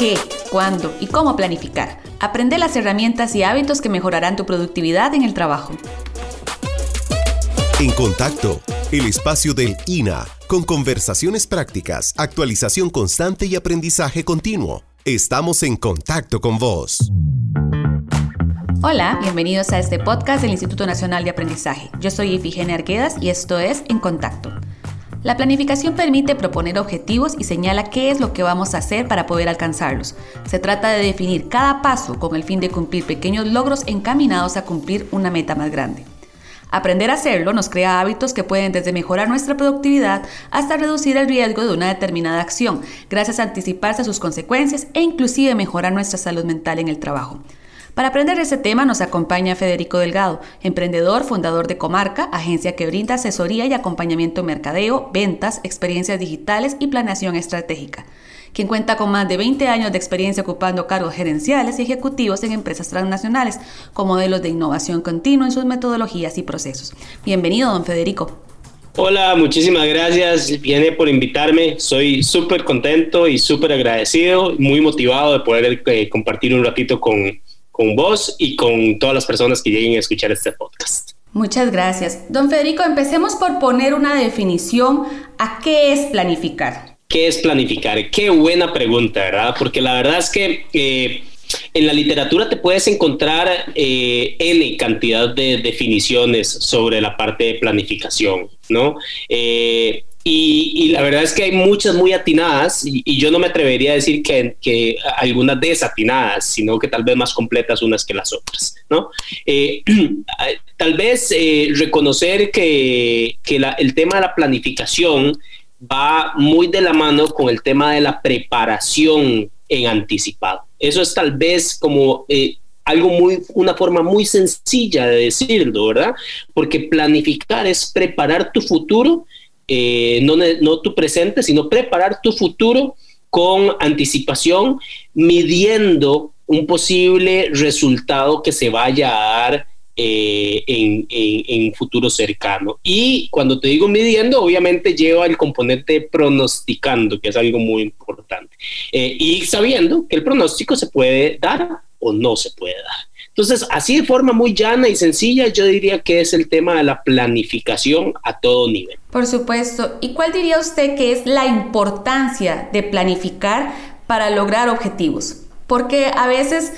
qué, cuándo y cómo planificar. Aprende las herramientas y hábitos que mejorarán tu productividad en el trabajo. En contacto, el espacio del INA, con conversaciones prácticas, actualización constante y aprendizaje continuo. Estamos en contacto con vos. Hola, bienvenidos a este podcast del Instituto Nacional de Aprendizaje. Yo soy Ifigenia Arquedas y esto es En Contacto. La planificación permite proponer objetivos y señala qué es lo que vamos a hacer para poder alcanzarlos. Se trata de definir cada paso con el fin de cumplir pequeños logros encaminados a cumplir una meta más grande. Aprender a hacerlo nos crea hábitos que pueden desde mejorar nuestra productividad hasta reducir el riesgo de una determinada acción, gracias a anticiparse a sus consecuencias e inclusive mejorar nuestra salud mental en el trabajo. Para aprender ese tema nos acompaña Federico Delgado, emprendedor, fundador de Comarca, agencia que brinda asesoría y acompañamiento en mercadeo, ventas, experiencias digitales y planeación estratégica quien cuenta con más de 20 años de experiencia ocupando cargos gerenciales y ejecutivos en empresas transnacionales, con modelos de innovación continua en sus metodologías y procesos. Bienvenido, don Federico. Hola, muchísimas gracias, Viene por invitarme. Soy súper contento y súper agradecido, muy motivado de poder eh, compartir un ratito con, con vos y con todas las personas que lleguen a escuchar este podcast. Muchas gracias. Don Federico, empecemos por poner una definición a qué es planificar. ¿Qué es planificar? Qué buena pregunta, ¿verdad? Porque la verdad es que eh, en la literatura te puedes encontrar eh, N cantidad de definiciones sobre la parte de planificación, ¿no? Eh, y, la verdad es que hay muchas muy atinadas y, yo no me atrevería a decir que, que, algunas desatinadas, sino que tal vez más completas unas que las otras, ¿no? Eh, tal vez eh, reconocer que, que el tema de la planificación va muy de la mano con el tema de la preparación en anticipado. Eso es tal vez como eh, algo muy, una forma muy sencilla de decirlo, ¿verdad? Porque planificar es preparar tu futuro eh, no, tu presente, sino preparar tu futuro con anticipación, midiendo un posible resultado que se vaya a dar eh, en, en, futuro cercano. Y cuando te digo midiendo, obviamente lleva el componente pronosticando, que es algo muy importante. Eh, y sabiendo que el pronóstico se puede dar o no se puede dar. Entonces, así de forma muy llana y sencilla, yo diría que es el tema de la planificación a todo nivel. Por supuesto. ¿Y cuál diría usted que es la importancia de planificar para lograr objetivos? Porque a veces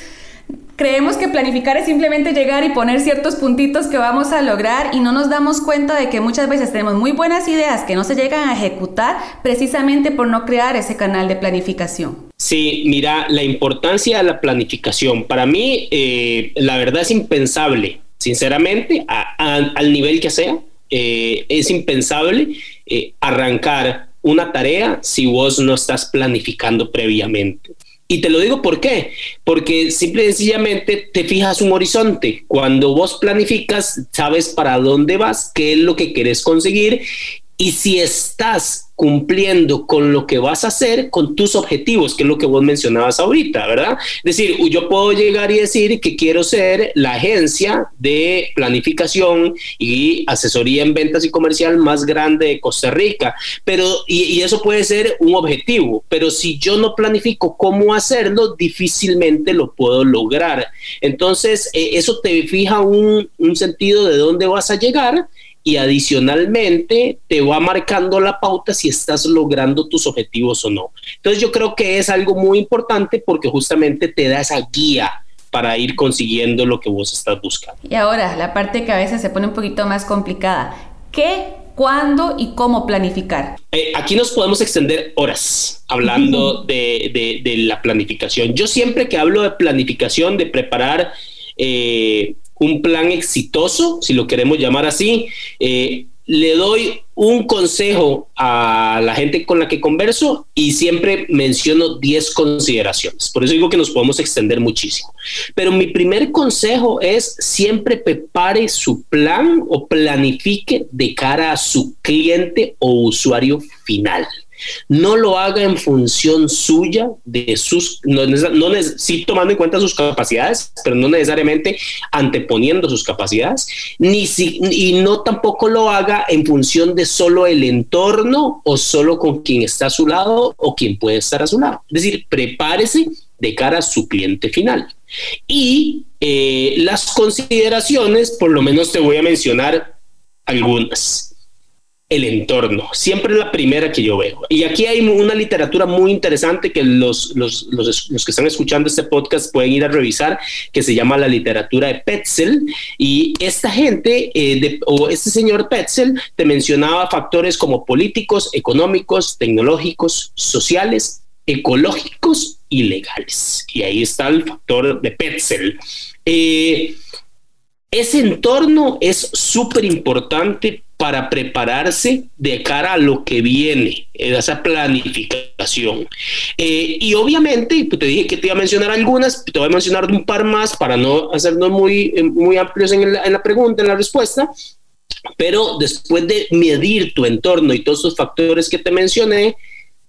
creemos que planificar es simplemente llegar y poner ciertos puntitos que vamos a lograr y no nos damos cuenta de que muchas veces tenemos muy buenas ideas que no se llegan a ejecutar precisamente por no crear ese canal de planificación. Sí, mira, la importancia de la planificación. Para mí, eh, la verdad es impensable, sinceramente, al nivel que sea, eh, es impensable eh, arrancar una tarea si vos no estás planificando previamente. Y te lo digo por qué, porque simple y sencillamente te fijas un horizonte. Cuando vos planificas, sabes para dónde vas, qué es lo que querés conseguir y si estás cumpliendo con lo que vas a hacer, con tus objetivos, que es lo que vos mencionabas ahorita, ¿verdad? Es decir, yo puedo llegar y decir que quiero ser la agencia de planificación y asesoría en ventas y comercial más grande de Costa Rica, pero, y, eso puede ser un objetivo, pero si yo no planifico cómo hacerlo, difícilmente lo puedo lograr. Entonces, eh, eso te fija un, un sentido de dónde vas a llegar y adicionalmente te va marcando la pauta si estás logrando tus objetivos o no. Entonces yo creo que es algo muy importante porque justamente te da esa guía para ir consiguiendo lo que vos estás buscando. Y ahora, la parte que a veces se pone un poquito más complicada. ¿Qué, cuándo y cómo planificar? Eh, aquí nos podemos extender horas hablando de, de, la planificación. Yo siempre que hablo de planificación, de preparar eh, un plan exitoso, si lo queremos llamar así, eh, le doy un consejo a la gente con la que converso y siempre menciono 10 consideraciones. Por eso digo que nos podemos extender muchísimo. Pero mi primer consejo es siempre prepare su plan o planifique de cara a su cliente o usuario final. No lo haga en función suya, de sus, no, tomando en cuenta sus capacidades, pero no necesariamente anteponiendo sus capacidades, ni si, y no tampoco lo haga en función de solo el entorno o solo con quien está a su lado o quien puede estar a su lado. Es decir, prepárese de cara a su cliente final. Y eh, las consideraciones, por lo menos te voy a mencionar algunas el entorno. Siempre es la primera que yo veo. Y aquí hay una literatura muy interesante que los, los, que están escuchando este podcast pueden ir a revisar, que se llama la literatura de Petzel. Y esta gente, eh, o este señor Petzel, te mencionaba factores como políticos, económicos, tecnológicos, sociales, ecológicos y legales. Y ahí está el factor de Petzel. Eh, ese entorno es súper importante para prepararse de cara a lo que viene, esa planificación. Eh, y obviamente, pues, te dije que te iba a mencionar algunas, te voy a mencionar un par más para no hacernos muy, eh, muy amplios en la, en la pregunta, en la respuesta. Pero después de medir tu entorno y todos esos factores que te mencioné,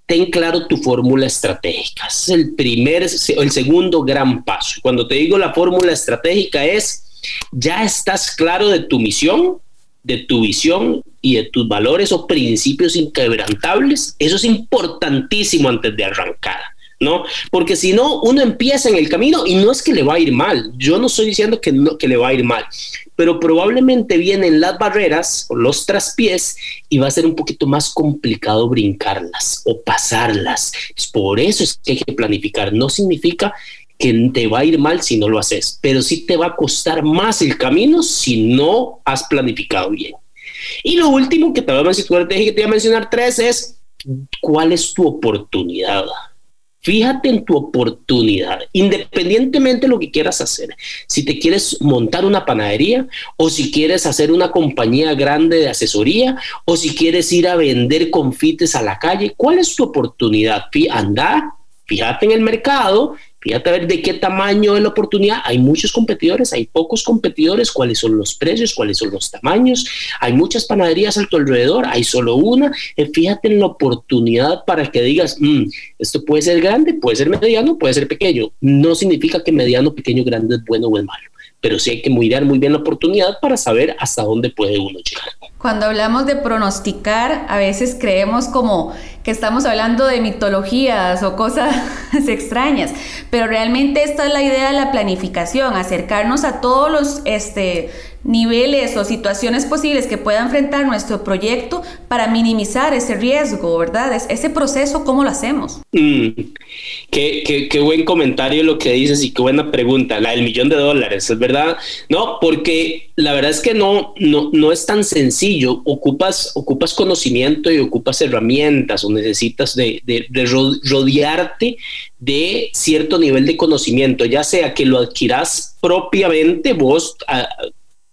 ten claro tu fórmula estratégica. Es el primer, el segundo gran paso. Cuando te digo la fórmula estratégica es, ya estás claro de tu misión, de tu visión y de tus valores o principios inquebrantables, eso es importantísimo antes de arrancar. ¿no? Porque si no, uno empieza en el camino y no es que le va a ir mal. Yo no estoy diciendo que, no, que le va a ir mal, pero probablemente vienen las barreras o los traspiés y va a ser un poquito más complicado brincarlas o pasarlas. Por eso es que hay que planificar. No significa que te va a ir mal si no lo haces, pero sí te va a costar más el camino si no has planificado bien. Y lo último que te voy a mencionar, mencionar tres es cuál es tu oportunidad. Fíjate en tu oportunidad, independientemente de lo que quieras hacer. Si te quieres montar una panadería o si quieres hacer una compañía grande de asesoría o si quieres ir a vender confites a la calle, ¿cuál es tu oportunidad? Anda, fíjate en el mercado Fíjate a ver de qué tamaño es la oportunidad. Hay muchos competidores, hay pocos competidores, cuáles son los precios, cuáles son los tamaños. Hay muchas panaderías a tu alrededor, hay solo una. Eh, fíjate en la oportunidad para que digas, mm, esto puede ser grande, puede ser mediano, puede ser pequeño. No significa que mediano, pequeño, grande es bueno o es malo, pero sí hay que mirar muy bien la oportunidad para saber hasta dónde puede uno llegar. Cuando hablamos de pronosticar, a veces creemos como que estamos hablando de mitologías o cosas extrañas, pero realmente esta es la idea de la planificación, acercarnos a todos los este, niveles o situaciones posibles que pueda enfrentar nuestro proyecto para minimizar ese riesgo, ¿verdad? Es, ese proceso, ¿cómo lo hacemos? Mm, qué, buen comentario lo que dices y qué buena pregunta, la del millón de dólares, ¿es verdad? No, porque la verdad es que no, no, no es tan sencillo, ocupas, ocupas conocimiento y ocupas herramientas o necesitas de, de, de rodearte de cierto nivel de conocimiento, ya sea que lo adquirás propiamente vos. A,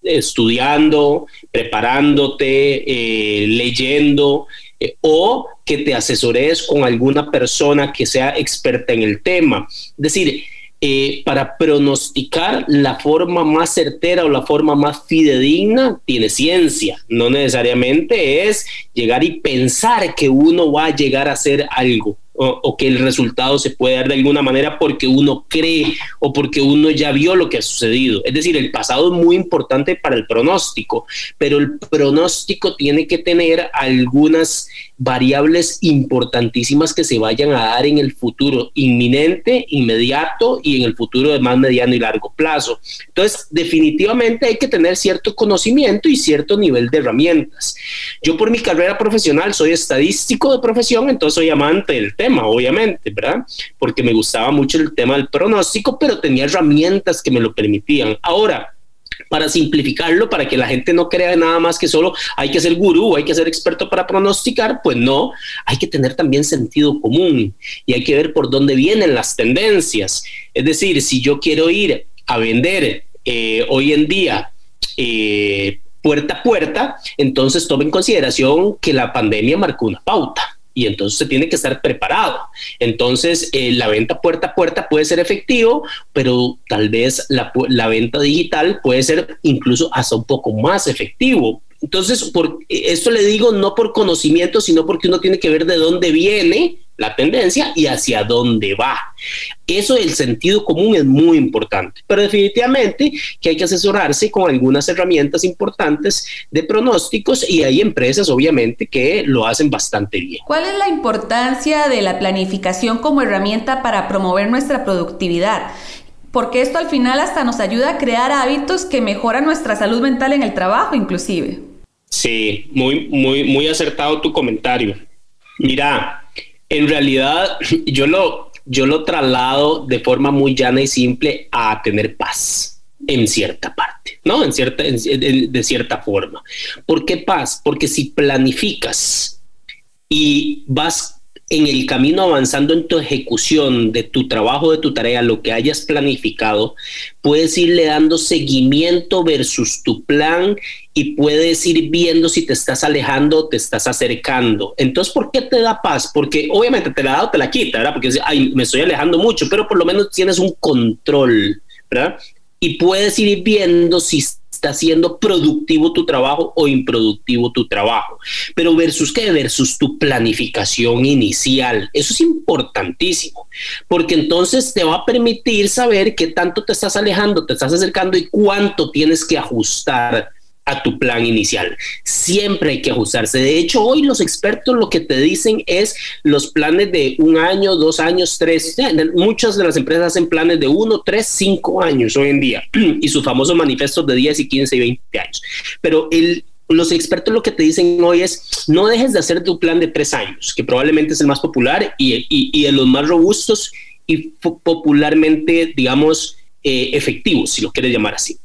estudiando, preparándote, eh, leyendo, eh, o que te asesores con alguna persona que sea experta en el tema. Es decir, eh, para pronosticar la forma más certera o la forma más fidedigna tiene ciencia. No necesariamente es llegar y pensar que uno va a llegar a hacer algo o, que el resultado se puede dar de alguna manera porque uno cree o porque uno ya vio lo que ha sucedido. Es decir, el pasado es muy importante para el pronóstico, pero el pronóstico tiene que tener algunas variables importantísimas que se vayan a dar en el futuro inminente, inmediato y en el futuro de más mediano y largo plazo. Entonces, definitivamente hay que tener cierto conocimiento y cierto nivel de herramientas. Yo por mi carrera profesional soy estadístico de profesión, entonces soy amante del tema, obviamente, ¿verdad? Porque me gustaba mucho el tema del pronóstico, pero tenía herramientas que me lo permitían. Ahora, para simplificarlo, para que la gente no crea nada más que solo hay que ser gurú, hay que ser experto para pronosticar, pues no, hay que tener también sentido común y hay que ver por dónde vienen las tendencias. Es decir, si yo quiero ir a vender eh, hoy en día eh, puerta a puerta, entonces tome en consideración que la pandemia marcó una pauta y entonces se tiene que estar preparado. Entonces, eh, la venta puerta a puerta puede ser efectivo, pero tal vez la, la, venta digital puede ser incluso hasta un poco más efectivo. Entonces, por, esto le digo no por conocimiento, sino porque uno tiene que ver de dónde viene la tendencia y hacia dónde va. Eso del sentido común es muy importante, pero definitivamente que hay que asesorarse con algunas herramientas importantes de pronósticos y hay empresas obviamente que lo hacen bastante bien. ¿Cuál es la importancia de la planificación como herramienta para promover nuestra productividad? Porque esto al final hasta nos ayuda a crear hábitos que mejoran nuestra salud mental en el trabajo inclusive. Sí, muy, muy, muy acertado tu comentario. Mira, en realidad yo lo, yo lo traslado de forma muy llana y simple a tener paz en cierta parte, ¿no? En cierta, de cierta forma. ¿Por qué paz? Porque si planificas y vas en el camino avanzando en tu ejecución de tu trabajo, de tu tarea, lo que hayas planificado, puedes irle dando seguimiento versus tu plan y puedes ir viendo si te estás alejando o te estás acercando. Entonces, ¿por qué te da paz? Porque obviamente te la da o te la quita, ¿verdad? Porque ay, me estoy alejando mucho, pero por lo menos tienes un control, ¿verdad? Y puedes ir viendo si está siendo productivo tu trabajo o improductivo tu trabajo. Pero versus qué? Versus tu planificación inicial. Eso es importantísimo, porque entonces te va a permitir saber qué tanto te estás alejando, te estás acercando y cuánto tienes que ajustar a tu plan inicial. Siempre hay que ajustarse. De hecho, hoy los expertos lo que te dicen es los planes de un año, dos años, tres. Muchas de las empresas hacen planes de uno, tres, cinco años hoy en día y sus famosos manifestos de 10 y 15 y 20 años. Pero el, los expertos lo que te dicen hoy es no dejes de hacer tu plan de tres años, que probablemente es el más popular y, y, de los más robustos y popularmente, digamos, eh, efectivos, si lo quieres llamar así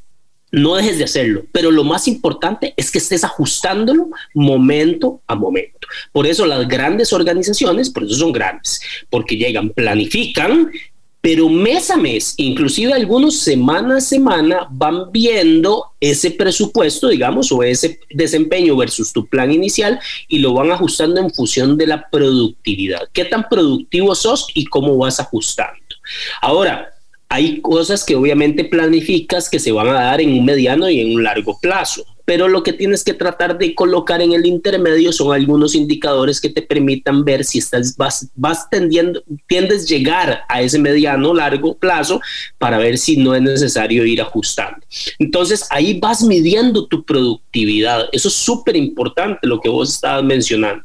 no dejes de hacerlo, pero lo más importante es que estés ajustándolo momento a momento. Por eso las grandes organizaciones, por eso son grandes, porque llegan, planifican, pero mes a mes, inclusive algunos semana a semana, van viendo ese presupuesto, digamos, o ese desempeño versus tu plan inicial y lo van ajustando en función de la productividad. ¿Qué tan productivo sos y cómo vas ajustando? Ahora, hay cosas que obviamente planificas que se van a dar en un mediano y en un largo plazo, pero lo que tienes que tratar de colocar en el intermedio son algunos indicadores que te permitan ver si estás vas, vas tendiendo tiendes llegar a ese mediano largo plazo para ver si no es necesario ir ajustando. Entonces, ahí vas midiendo tu productividad. Eso es súper importante lo que vos estabas mencionando.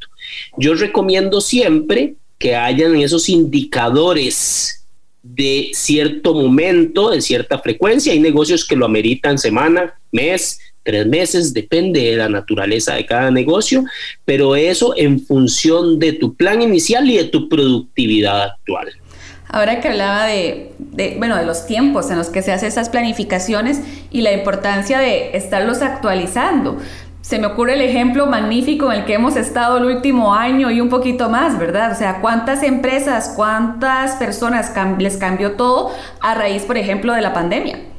Yo recomiendo siempre que hayan esos indicadores de cierto momento, de cierta frecuencia. Hay negocios que lo ameritan semana, mes, tres meses, depende de la naturaleza de cada negocio, pero eso en función de tu plan inicial y de tu productividad actual. Ahora que hablaba de, bueno, de los tiempos en los que se hacen esas planificaciones y la importancia de estarlos actualizando se me ocurre el ejemplo magnífico en el que hemos estado el último año y un poquito más, ¿verdad? O sea, cuántas empresas, cuántas personas les cambió todo a raíz, por ejemplo, de la pandemia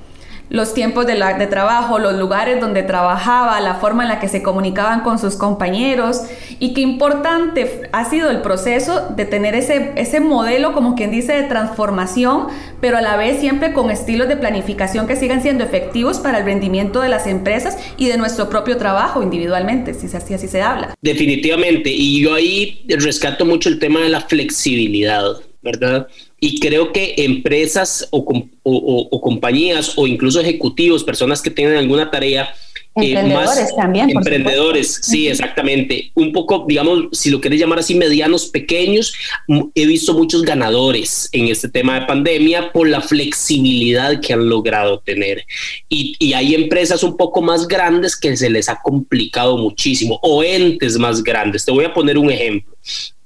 los tiempos de, trabajo, los lugares donde trabajaba, la forma en la que se comunicaban con sus compañeros. Y qué importante ha sido el proceso de tener ese, ese modelo, como quien dice, de transformación, pero a la vez siempre con estilos de planificación que sigan siendo efectivos para el rendimiento de las empresas y de nuestro propio trabajo individualmente, si así, así se habla. Definitivamente, y yo ahí rescato mucho el tema de la flexibilidad, ¿verdad? Y creo que empresas o, compañías o incluso ejecutivos, personas que tienen alguna tarea, eh, emprendedores también. Emprendedores, sí, exactamente. Un poco, digamos, si lo quieres llamar así, medianos, pequeños. He visto muchos ganadores en este tema de pandemia por la flexibilidad que han logrado tener. Y, y hay empresas un poco más grandes que se les ha complicado muchísimo, o entes más grandes. Te voy a poner un ejemplo.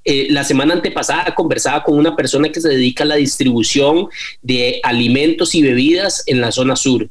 Eh, la semana antepasada conversaba con una persona que se dedica a la distribución de alimentos y bebidas en la zona sur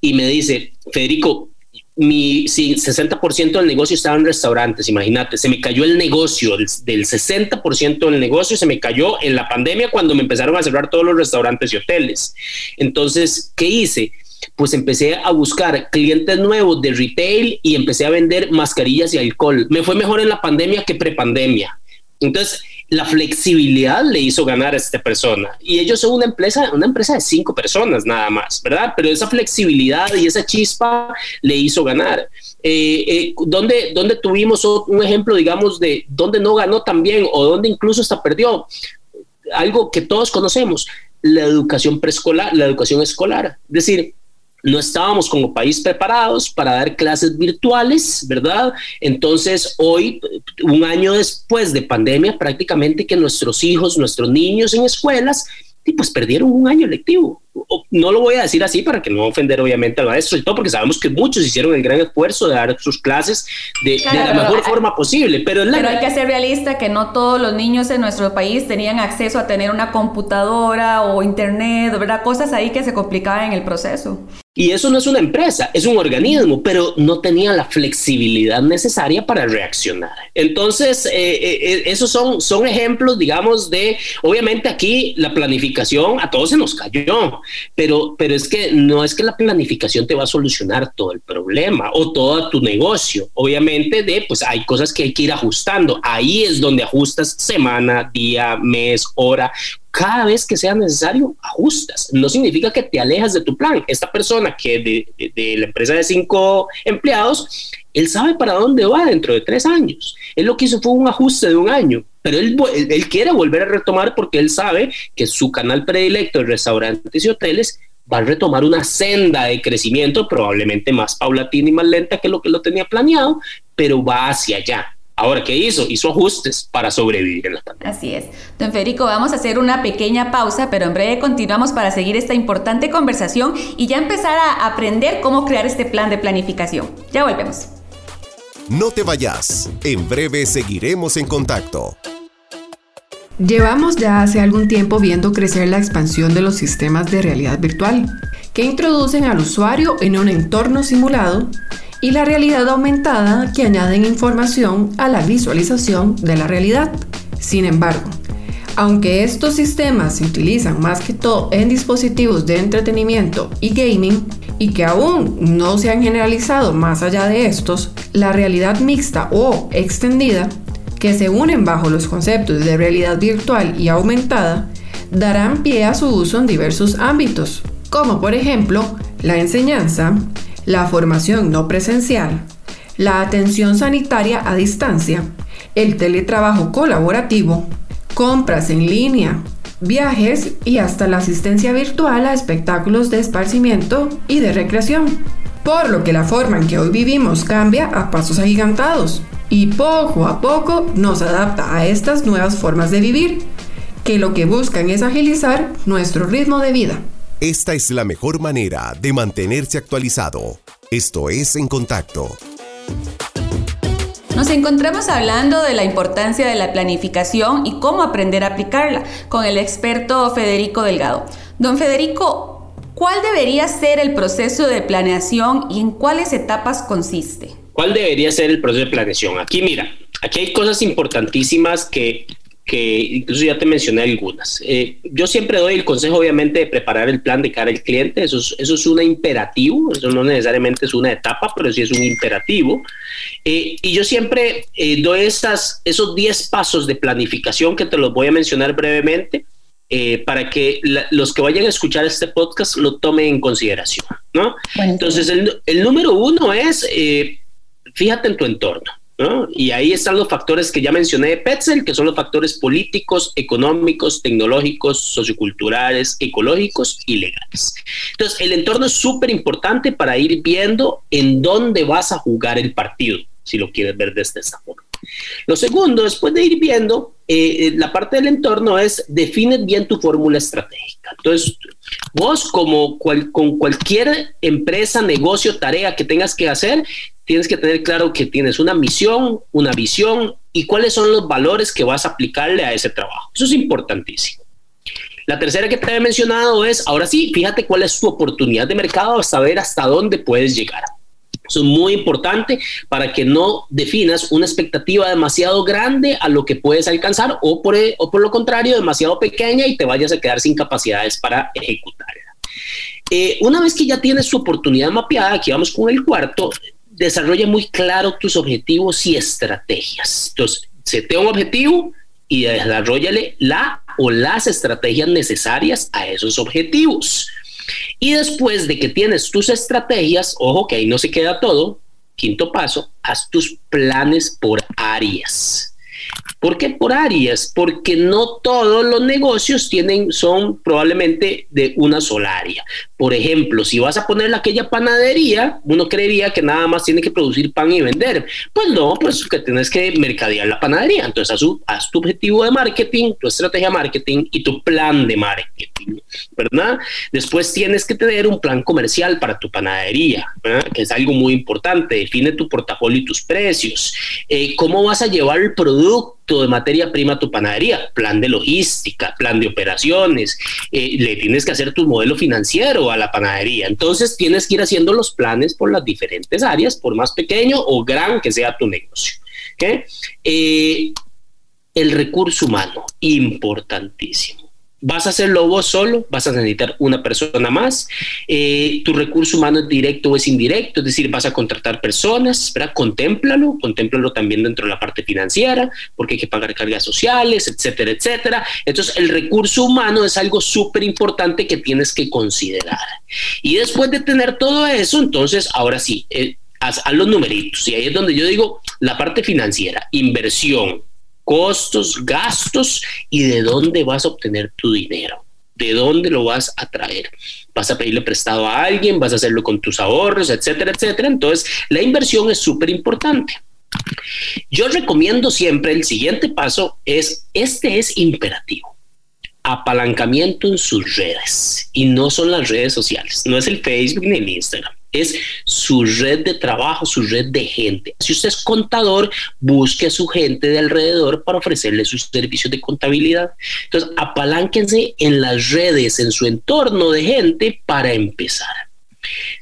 y me dice, Federico, mi 60% del negocio estaba en restaurantes, imagínate, se me cayó el negocio, del, del 60% del negocio se me cayó en la pandemia cuando me empezaron a cerrar todos los restaurantes y hoteles. Entonces, ¿qué hice? Pues empecé a buscar clientes nuevos de retail y empecé a vender mascarillas y alcohol. Me fue mejor en la pandemia que prepandemia. Entonces, la flexibilidad le hizo ganar a esta persona. Y ellos son una empresa, una empresa de cinco personas nada más, ¿verdad? Pero esa flexibilidad y esa chispa le hizo ganar. Eh, eh, tuvimos un ejemplo, digamos, de donde no ganó también o donde incluso hasta perdió. Algo que todos conocemos, la educación preescolar, la educación escolar. Es decir, no estábamos como país preparados para dar clases virtuales, ¿verdad? Entonces, hoy, un año después de pandemia, prácticamente que nuestros hijos, nuestros niños en escuelas, pues perdieron un año lectivo no lo voy a decir así para que no ofender obviamente al maestro y todo, porque sabemos que muchos hicieron el gran esfuerzo de dar sus clases de, la mejor forma posible. Pero, pero hay que ser realista que no todos los niños en nuestro país tenían acceso a tener una computadora o internet, ¿verdad? Cosas ahí que se complicaban en el proceso. Y eso no es una empresa, es un organismo, pero no tenía la flexibilidad necesaria para reaccionar. Entonces, eh, eh, eh, esos son, son ejemplos, digamos, de, obviamente aquí la planificación a todos se nos cayó, pero, pero es que no es que la planificación te va a solucionar todo el problema o todo tu negocio. Obviamente, de, pues hay cosas que hay que ir ajustando. Ahí es donde ajustas semana, día, mes, hora cada vez que sea necesario, ajustas. No significa que te alejas de tu plan. Esta persona que de, de, la empresa de cinco empleados, él sabe para dónde va dentro de tres años. Él lo que hizo fue un ajuste de un año, pero él, él, quiere volver a retomar porque él sabe que su canal predilecto de restaurantes y hoteles va a retomar una senda de crecimiento probablemente más paulatina y más lenta que lo que lo tenía planeado, pero va hacia allá. Ahora, ¿qué hizo? Hizo ajustes para sobrevivir en la pandemia. Así es. Don Federico, vamos a hacer una pequeña pausa, pero en breve continuamos para seguir esta importante conversación y ya empezar a aprender cómo crear este plan de planificación. Ya volvemos. No te vayas. En breve seguiremos en contacto. Llevamos ya hace algún tiempo viendo crecer la expansión de los sistemas de realidad virtual, que introducen al usuario en un entorno simulado y la realidad aumentada que añaden información a la visualización de la realidad. Sin embargo, aunque estos sistemas se utilizan más que todo en dispositivos de entretenimiento y gaming, y que aún no se han generalizado más allá de estos, la realidad mixta o extendida, que se unen bajo los conceptos de realidad virtual y aumentada, darán pie a su uso en diversos ámbitos, como por ejemplo la enseñanza, la formación no presencial, la atención sanitaria a distancia, el teletrabajo colaborativo, compras en línea, viajes y hasta la asistencia virtual a espectáculos de esparcimiento y de recreación. Por lo que la forma en que hoy vivimos cambia a pasos agigantados y poco a poco nos adapta a estas nuevas formas de vivir, que lo que buscan es agilizar nuestro ritmo de vida. Esta es la mejor manera de mantenerse actualizado. Esto es En Contacto. Nos encontramos hablando de la importancia de la planificación y cómo aprender a aplicarla con el experto Federico Delgado. Don Federico, ¿cuál debería ser el proceso de planeación y en cuáles etapas consiste? ¿Cuál debería ser el proceso de planeación? Aquí mira, aquí hay cosas importantísimas que que incluso ya te mencioné algunas. Eh, yo siempre doy el consejo, obviamente, de preparar el plan de cara al cliente. Eso es, eso es un imperativo, eso no necesariamente es una etapa, pero sí es un imperativo. Eh, y yo siempre eh, doy esas, esos 10 pasos de planificación que te los voy a mencionar brevemente. para que los que vayan a escuchar este podcast lo tomen en consideración, ¿no? Entonces, el, el, número uno es, fíjate en tu entorno. Y ahí están los factores que ya mencioné de Petzel, que son los factores políticos, económicos, tecnológicos, socioculturales, ecológicos y legales. Entonces, el entorno es súper importante para ir viendo en dónde vas a jugar el partido, si lo quieres ver desde esta forma. Lo segundo, después de ir viendo, eh, la parte del entorno es define bien tu fórmula estratégica. Entonces, vos como con cualquier empresa, negocio, tarea que tengas que hacer, tienes que tener claro que tienes una misión, una visión y cuáles son los valores que vas a aplicarle a ese trabajo. Eso es importantísimo. La tercera que te he mencionado es, ahora sí, fíjate cuál es tu oportunidad de mercado, saber hasta dónde puedes llegar. Eso es muy importante para que no definas una expectativa demasiado grande a lo que puedes alcanzar o por, por lo contrario demasiado pequeña y te vayas a quedar sin capacidades para ejecutarla. Eh, una vez que ya tienes tu oportunidad mapeada, aquí vamos con el cuarto, desarrolla muy claro tus objetivos y estrategias. Entonces, te un objetivo y desarrollale la o las estrategias necesarias a esos objetivos. Y después de que tienes tus estrategias, ojo que ahí no se queda todo, quinto paso, haz tus planes por áreas. ¿Por qué por áreas? Porque no todos los negocios tienen, son probablemente de una sola área. Por ejemplo, si vas a poner aquella panadería, uno creería que nada más tiene que producir pan y vender. Pues no, pues que tienes que mercadear la panadería. Entonces haz, tu objetivo de marketing, tu estrategia de marketing y tu plan de marketing, ¿verdad? Después tienes que tener un plan comercial para tu panadería, que es algo muy importante. Define tu portafolio y tus precios. Eh, ¿Cómo vas a llevar el producto? De materia prima a tu panadería, plan de logística, plan de operaciones, eh, le tienes que hacer tu modelo financiero a la panadería. Entonces tienes que ir haciendo los planes por las diferentes áreas, por más pequeño o gran que sea tu negocio. Eh, el recurso humano, importantísimo vas a hacerlo vos solo, vas a necesitar una persona más. Eh, tu recurso humano es directo o es indirecto, es decir, vas a contratar personas, ¿verdad? Contémplalo, contémplalo también dentro de la parte financiera, porque hay que pagar cargas sociales, etcétera, etcétera. Entonces, el recurso humano es algo súper importante que tienes que considerar. Y después de tener todo eso, entonces, ahora sí, eh, haz, haz los numeritos. Y ahí es donde yo digo la parte financiera, inversión, costos, gastos y de dónde vas a obtener tu dinero. ¿De dónde lo vas a traer? ¿Vas a pedirle prestado a alguien? ¿Vas a hacerlo con tus ahorros? Etcétera, etcétera. Entonces, la inversión es súper importante. Yo recomiendo siempre el siguiente paso es, este es imperativo apalancamiento en sus redes y no son las redes sociales, no es el Facebook ni el Instagram es su red de trabajo, su red de gente. Si usted es contador, busque a su gente de alrededor para ofrecerle sus servicios de contabilidad. Entonces, apalánquense en las redes, en su entorno de gente para empezar.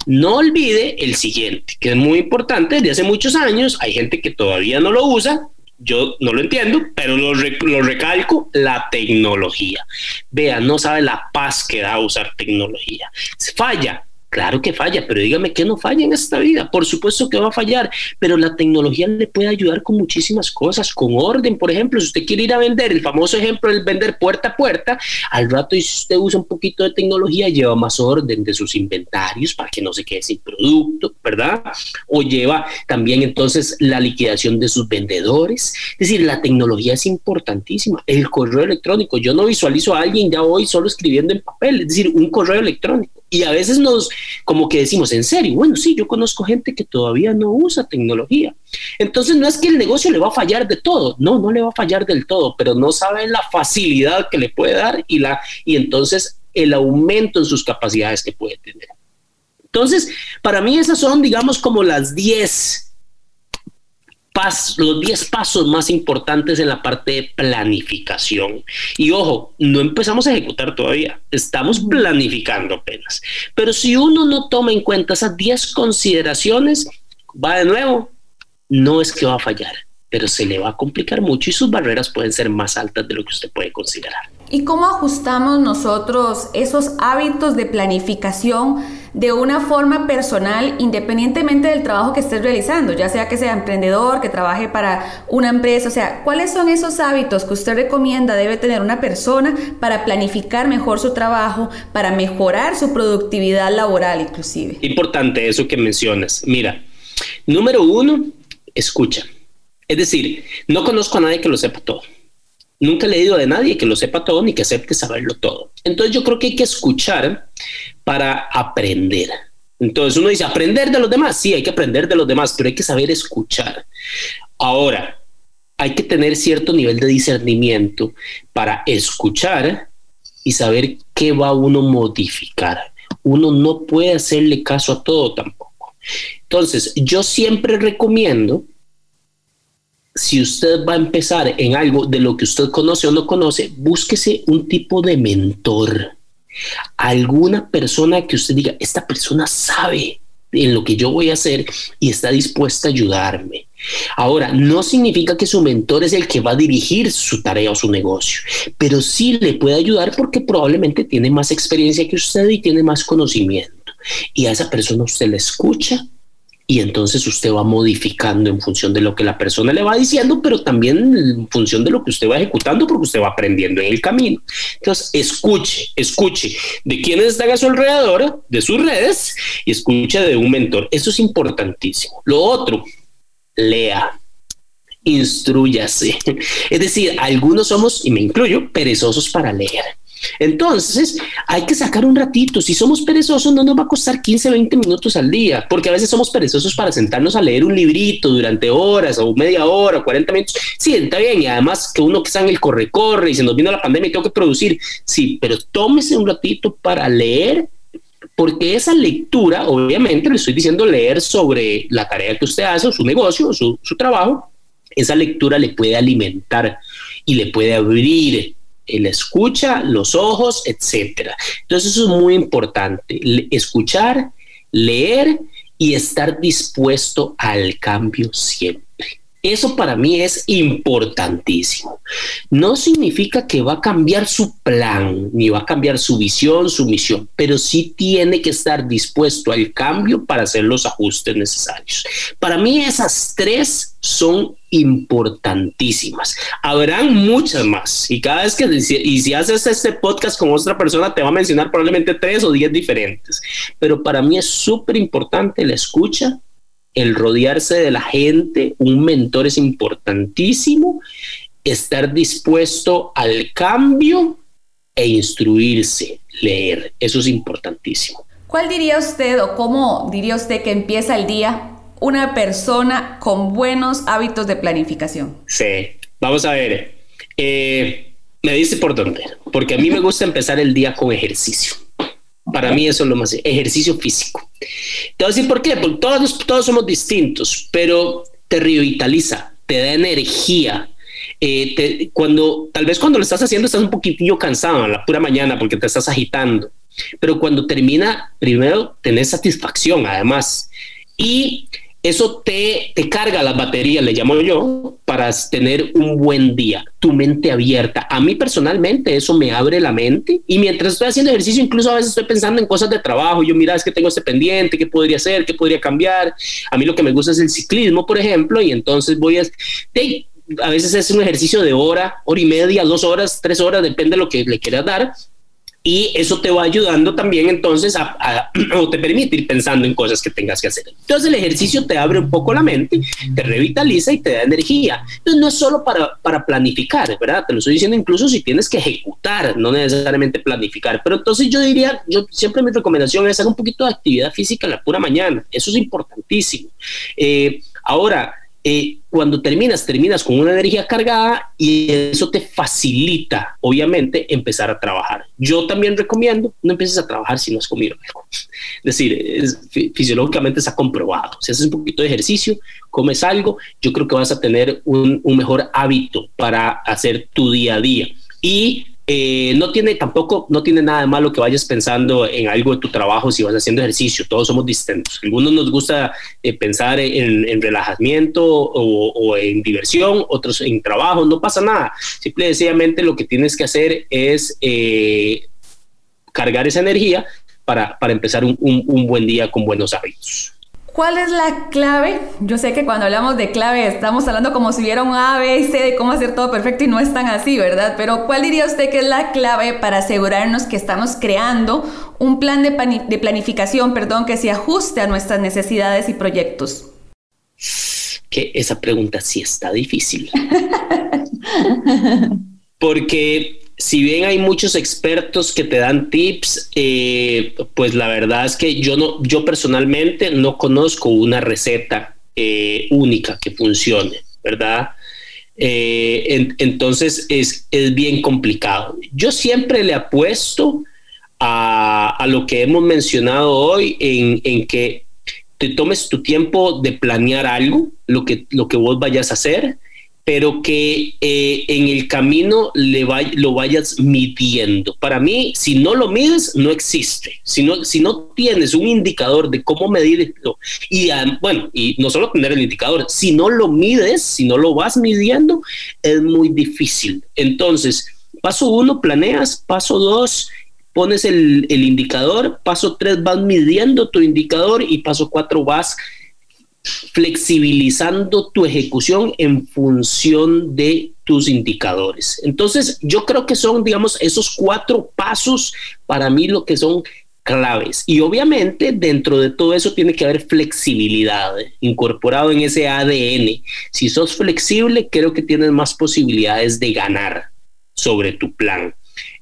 No olvide el siguiente, que es muy importante, desde hace muchos años hay gente que todavía no lo usa, yo no lo entiendo, pero lo, lo, recalco, la tecnología. Vea, no sabe la paz que da usar tecnología. Falla, Claro que falla, pero dígame que no falla en esta vida. Por supuesto que va a fallar, pero la tecnología le puede ayudar con muchísimas cosas, con orden, por ejemplo, si usted quiere ir a vender, el famoso ejemplo del vender puerta a puerta, al rato y si usted usa un poquito de tecnología, lleva más orden de sus inventarios para que no se quede sin producto, ¿verdad? O lleva también entonces la liquidación de sus vendedores. Es decir, la tecnología es importantísima. El correo electrónico, yo no visualizo a alguien ya hoy solo escribiendo en papel, es decir, un correo electrónico y a veces nos, como que decimos, en serio, bueno, sí, yo conozco gente que todavía no usa tecnología. Entonces no es que el negocio le va a fallar de todo, no, no le va a fallar del todo, pero no sabe la facilidad que le puede dar y, la, y entonces el aumento en sus capacidades que puede tener. Entonces, para mí esas son, digamos, como las 10 los 10 pasos más importantes en la parte de planificación. Y ojo, no empezamos a ejecutar todavía, estamos planificando apenas. Pero si uno no toma en cuenta esas 10 consideraciones, va de nuevo, no es que va a fallar, pero se le va a complicar mucho y sus barreras pueden ser más altas de lo que usted puede considerar. ¿Y cómo ajustamos nosotros esos hábitos de planificación de una forma personal independientemente del trabajo que estés realizando, ya sea que sea emprendedor, que trabaje para una empresa? O sea, ¿cuáles son esos hábitos que usted recomienda debe tener una persona para planificar mejor su trabajo, para mejorar su productividad laboral inclusive? Importante eso que mencionas. Mira, número uno, escucha. Es decir, no conozco a nadie que lo sepa todo. Nunca he leído de nadie que lo sepa todo ni que acepte saberlo todo. Entonces yo creo que hay que escuchar para aprender. Entonces uno dice, aprender de los demás. Sí, hay que aprender de los demás, pero hay que saber escuchar. Ahora, hay que tener cierto nivel de discernimiento para escuchar y saber qué va uno modificar. Uno no puede hacerle caso a todo tampoco. Entonces, yo siempre recomiendo si usted va a empezar en algo de lo que usted conoce o no conoce, búsquese un tipo de mentor. Alguna persona que usted diga, esta persona sabe en lo que yo voy a hacer y está dispuesta a ayudarme. Ahora, no significa que su mentor es el que va a dirigir su tarea o su negocio, pero sí le puede ayudar porque probablemente tiene más experiencia que usted y tiene más conocimiento. Y a esa persona usted le escucha y entonces usted va modificando en función de lo que la persona le va diciendo, pero también en función de lo que usted va ejecutando, porque usted va aprendiendo en el camino. Entonces, escuche, escuche de quienes están a su alrededor, de sus redes, y escuche de un mentor. Eso es importantísimo. Lo otro, lea instruyase. Es decir, algunos somos, y me incluyo, perezosos para leer. Entonces, hay que sacar un ratito. Si somos perezosos, no nos va a costar 15, 20 minutos al día, porque a veces somos perezosos para sentarnos a leer un librito durante horas o media hora, 40 minutos. Sí, está bien. Y además que uno que está en el corre-corre y se nos vino la pandemia y tengo que producir. Sí, pero tómese un ratito para leer porque esa lectura, obviamente, le estoy diciendo leer sobre la tarea que usted hace, o su negocio, o su, su trabajo, esa lectura le puede alimentar y le puede abrir el escucha, los ojos, etcétera. Entonces eso es muy importante, escuchar, leer y estar dispuesto al cambio siempre. Eso para mí es importantísimo. No significa que va a cambiar su plan, ni va a cambiar su visión, su misión, pero sí tiene que estar dispuesto al cambio para hacer los ajustes necesarios. Para mí esas tres son importantísimas. Habrán muchas más. Y cada vez que, y si haces este podcast con otra persona, te va a mencionar probablemente tres o diez diferentes. Pero para mí es súper importante la escucha, el rodearse de la gente, un mentor es importantísimo, estar dispuesto al cambio e instruirse, leer, eso es importantísimo. ¿Cuál diría usted o cómo diría usted que empieza el día una persona con buenos hábitos de planificación? Sí, vamos a ver. Eh, me dice por dónde, porque a mí me gusta empezar el día con ejercicio. Para mí eso es lo más ejercicio físico. Te voy a decir por qué, porque todos, todos somos distintos, pero te revitaliza, te da energía. Eh, cuando tal vez cuando lo estás haciendo estás un poquitillo cansado en la pura mañana porque te estás agitando, pero cuando termina, primero tenés satisfacción además. Y eso te, te carga las baterías, le llamo yo, para tener un buen día, tu mente abierta. A mí personalmente eso me abre la mente y mientras estoy haciendo ejercicio, incluso a veces estoy pensando en cosas de trabajo. Yo, mira, es que tengo este pendiente, ¿qué podría hacer? ¿Qué podría cambiar? A mí lo que me gusta es el ciclismo, por ejemplo, y entonces voy a... a veces es un ejercicio de hora, hora y media, dos horas, tres horas, depende de lo que le quieras dar, y eso te va ayudando también entonces a, o te permite ir pensando en cosas que tengas que hacer. Entonces el ejercicio te abre un poco la mente, te revitaliza y te da energía. Entonces no es solo para, para planificar, ¿verdad? Te lo estoy diciendo incluso si tienes que ejecutar, no necesariamente planificar. Pero entonces yo diría, yo siempre mi recomendación es hacer un poquito de actividad física en la pura mañana. Eso es importantísimo. Eh, ahora, eh, cuando terminas, terminas con una energía cargada y eso te facilita, obviamente, empezar a trabajar. Yo también recomiendo, no empieces a trabajar si no has comido algo. Es decir, fisiológicamente está comprobado. Si haces un poquito de ejercicio, comes algo, yo creo que vas a tener un, un mejor hábito para hacer tu día a día. Y eh, no tiene tampoco, no tiene nada de malo que vayas pensando en algo de tu trabajo si vas haciendo ejercicio, todos somos distintos. Algunos nos gusta eh, pensar en, relajamiento o, en diversión, otros en trabajo, no pasa nada. Simple y sencillamente lo que tienes que hacer es eh, cargar esa energía para, empezar un buen día con buenos hábitos. ¿Cuál es la clave? Yo sé que cuando hablamos de clave estamos hablando como si hubiera un A, B y C de cómo hacer todo perfecto y no es tan así, ¿verdad? Pero ¿cuál diría usted que es la clave para asegurarnos que estamos creando un plan de, de planificación, perdón, que se ajuste a nuestras necesidades y proyectos? Que esa pregunta sí está difícil. Porque si bien hay muchos expertos que te dan tips, eh, pues la verdad es que yo no, yo personalmente no conozco una receta eh, única que funcione, ¿verdad? Eh, entonces es, es, bien complicado. Yo siempre le apuesto a, a lo que hemos mencionado hoy en, en, que te tomes tu tiempo de planear algo, lo que, lo que vos vayas a hacer, pero que eh, en el camino le lo vayas midiendo. Para mí, si no lo mides, no existe. Si no, tienes un indicador de cómo medirlo, y bueno, y no solo tener el indicador, si no lo mides, si no lo vas midiendo, es muy difícil. Entonces, paso uno, planeas, paso dos, pones el indicador, paso tres, vas midiendo tu indicador y paso cuatro, vas flexibilizando tu ejecución en función de tus indicadores. Entonces, yo creo que son, digamos, esos cuatro pasos para mí lo que son claves. Y obviamente dentro de todo eso tiene que haber flexibilidad incorporado en ese ADN. Si sos flexible, creo que tienes más posibilidades de ganar sobre tu plan.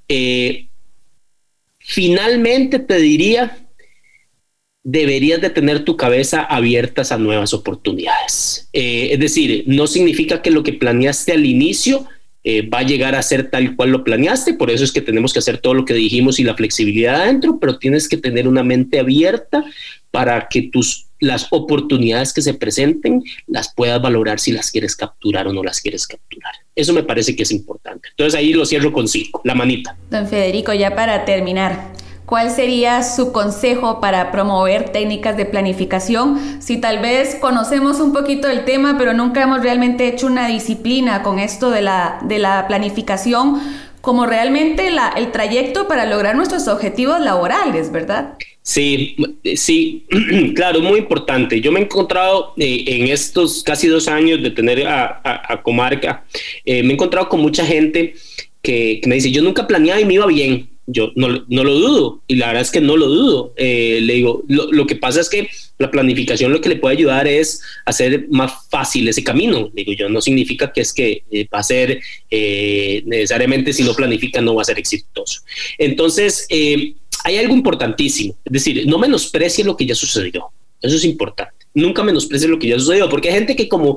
Eh, finalmente te diría, deberías de tener tu cabeza abiertas a nuevas oportunidades. Eh, es decir, no significa que lo que planeaste al inicio eh, va a llegar a ser tal cual lo planeaste, por eso es que tenemos que hacer todo lo que dijimos y la flexibilidad adentro, pero tienes que tener una mente abierta para que tus las oportunidades que se presenten las puedas valorar si las quieres capturar o no las quieres capturar. Eso me parece que es importante. Entonces ahí lo cierro con cinco, la manita. Don Federico, ya para terminar, ¿Cuál sería su consejo para promover técnicas de planificación? Si tal vez conocemos un poquito del tema, pero nunca hemos realmente hecho una disciplina con esto de la, de la planificación, como realmente el trayecto para lograr nuestros objetivos laborales, ¿verdad? Sí, sí, claro, muy importante. Yo me he encontrado eh, en estos casi dos años de tener a, Comarca, eh, me he encontrado con mucha gente que, me dice, yo nunca planeaba y me iba bien yo no, lo dudo y la verdad es que no lo dudo. Eh, le digo, lo, que pasa es que la planificación lo que le puede ayudar es hacer más fácil ese camino. Digo yo, no significa que es que eh, va a ser eh, necesariamente si no planifica no va a ser exitoso. Entonces, hay algo importantísimo, es decir, no menosprecie lo que ya sucedió. Eso es importante. Nunca menosprecie lo que ya sucedió, porque hay gente que como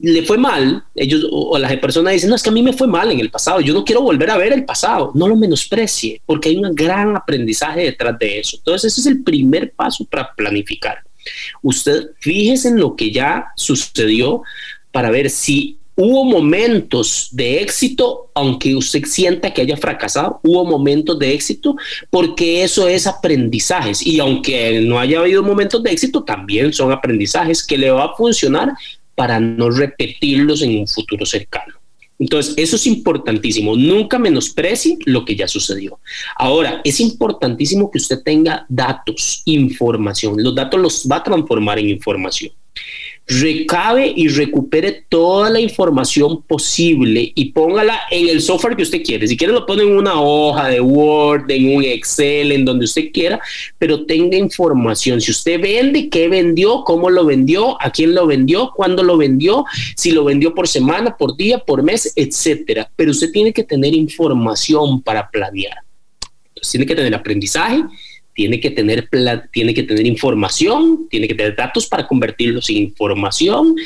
le fue mal, ellos o, las personas dicen, no, es que a mí me fue mal en el pasado, yo no quiero volver a ver el pasado, no lo menosprecie, porque hay un gran aprendizaje detrás de eso. Entonces, ese es el primer paso para planificar. Usted fíjese en lo que ya sucedió para ver si hubo momentos de éxito, aunque usted sienta que haya fracasado, hubo momentos de éxito, porque eso es aprendizajes. Y aunque no haya habido momentos de éxito, también son aprendizajes que le va a funcionar para no repetirlos en un futuro cercano. Entonces, eso es importantísimo. Nunca menosprecie lo que ya sucedió. Ahora, es importantísimo que usted tenga datos, información. Los datos los va a transformar en información recabe y recupere toda la información posible y póngala en el software que usted quiere. Si quiere lo pone en una hoja de Word, en un Excel, en donde usted quiera, pero tenga información. Si usted vende, qué vendió, cómo lo vendió, a quién lo vendió, cuándo lo vendió, si lo vendió por semana, por día, por mes, etcétera. Pero usted tiene que tener información para planear. Entonces tiene que tener aprendizaje, tiene que tener, tiene que tener información, tiene que tener datos para convertirlos en información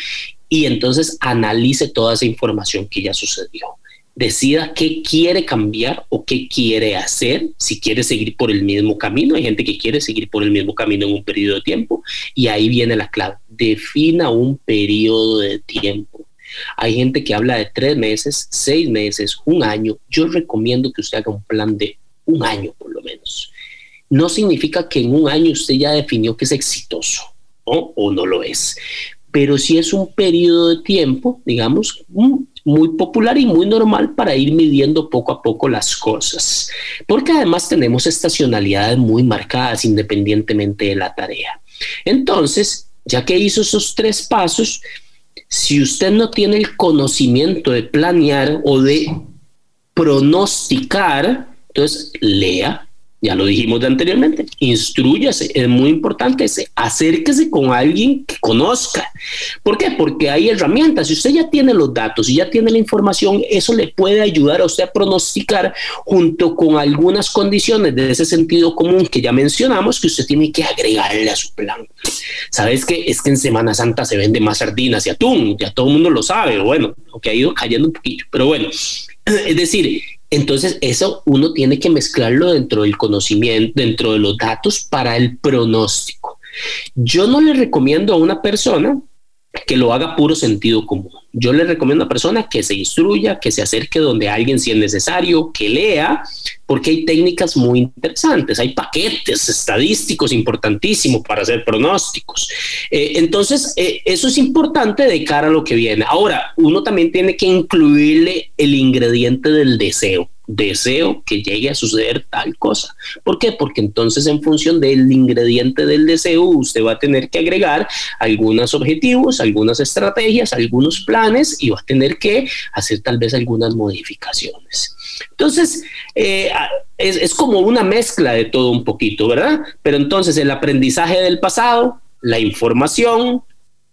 y entonces analice toda esa información que ya sucedió. Decida qué quiere cambiar o qué quiere hacer, si quiere seguir por el mismo camino. Hay gente que quiere seguir por el mismo camino en un periodo de tiempo y ahí viene la clave. Defina un periodo de tiempo. Hay gente que habla de tres meses, seis meses, un año. Yo recomiendo que usted haga un plan de un año por lo menos no significa que en un año usted ya definió que es exitoso o no lo es. Pero sí es un periodo de tiempo, digamos, muy popular y muy normal para ir midiendo poco a poco las cosas. Porque además tenemos estacionalidades muy marcadas independientemente de la tarea. Entonces, ya que hizo esos tres pasos, si usted no tiene el conocimiento de planear o de pronosticar, entonces lea, ya lo dijimos anteriormente, instruyase, es muy importante, ese, acérquese con alguien que conozca. ¿Por qué? Porque hay herramientas, si usted ya tiene los datos y ya tiene la información, eso le puede ayudar a usted a pronosticar junto con algunas condiciones de ese sentido común que ya mencionamos que usted tiene que agregarle a su plan. ¿Sabes que Es que en Semana Santa se vende más sardinas y atún, ya todo el mundo lo sabe, bueno, aunque ha ido cayendo un poquillo, pero bueno, es decir, entonces, eso uno tiene que mezclarlo dentro del conocimiento, dentro de los datos para el pronóstico. Yo no le recomiendo a una persona que lo haga puro sentido común. Yo le recomiendo a una persona que se instruya, que se acerque donde alguien si es necesario, que lea, porque hay técnicas muy interesantes, hay paquetes estadísticos importantísimos para hacer pronósticos. Eh, entonces, eh, eso es importante de cara a lo que viene. Ahora, uno también tiene que incluirle el ingrediente del deseo deseo que llegue a suceder tal cosa. ¿Por qué? Porque entonces en función del ingrediente del deseo, usted va a tener que agregar algunos objetivos, algunas estrategias, algunos planes y va a tener que hacer tal vez algunas modificaciones. Entonces, eh, es, es como una mezcla de todo un poquito, ¿verdad? Pero entonces el aprendizaje del pasado, la información,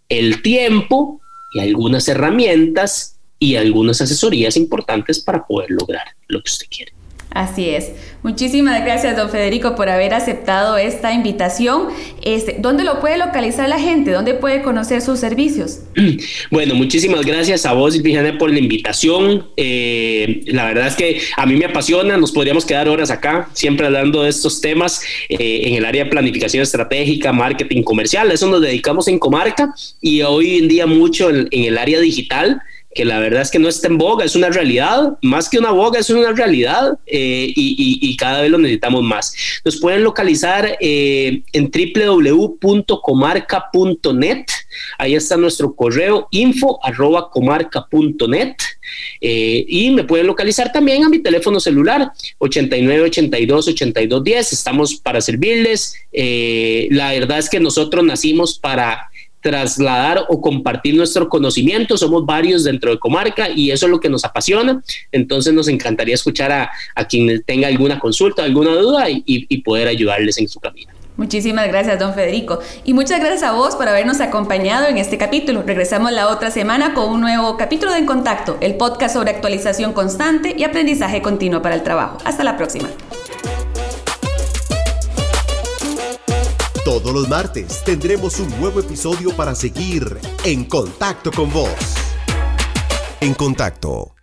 el tiempo y algunas herramientas y algunas asesorías importantes para poder lograr lo que usted quiere. Así es. Muchísimas gracias, don Federico, por haber aceptado esta invitación. Este, ¿Dónde lo puede localizar la gente? ¿Dónde puede conocer sus servicios? Bueno, muchísimas gracias a vos, Silvia, por la invitación. Eh, la verdad es que a mí me apasiona, nos podríamos quedar horas acá, siempre hablando de estos temas eh, en el área de planificación estratégica, marketing comercial. eso nos dedicamos en Comarca y hoy en día mucho en el área digital que la verdad es que no está en boga, es una realidad, más que una boga, es una realidad eh, y, cada vez lo necesitamos más. Nos pueden localizar eh, en www.comarca.net, ahí está nuestro correo info comarca.net eh, y me pueden localizar también a mi teléfono celular 89 82 82 10, estamos para servirles. la verdad es que nosotros nacimos para trasladar o compartir nuestro conocimiento. Somos varios dentro de Comarca y eso es lo que nos apasiona. Entonces nos encantaría escuchar a, quien tenga alguna consulta, alguna duda y, y poder ayudarles en su camino. Muchísimas gracias, don Federico. Y muchas gracias a vos por habernos acompañado en este capítulo. Regresamos la otra semana con un nuevo capítulo de En Contacto, el podcast sobre actualización constante y aprendizaje continuo para el trabajo. Hasta la próxima. Todos los martes tendremos un nuevo episodio para seguir en contacto con vos. En contacto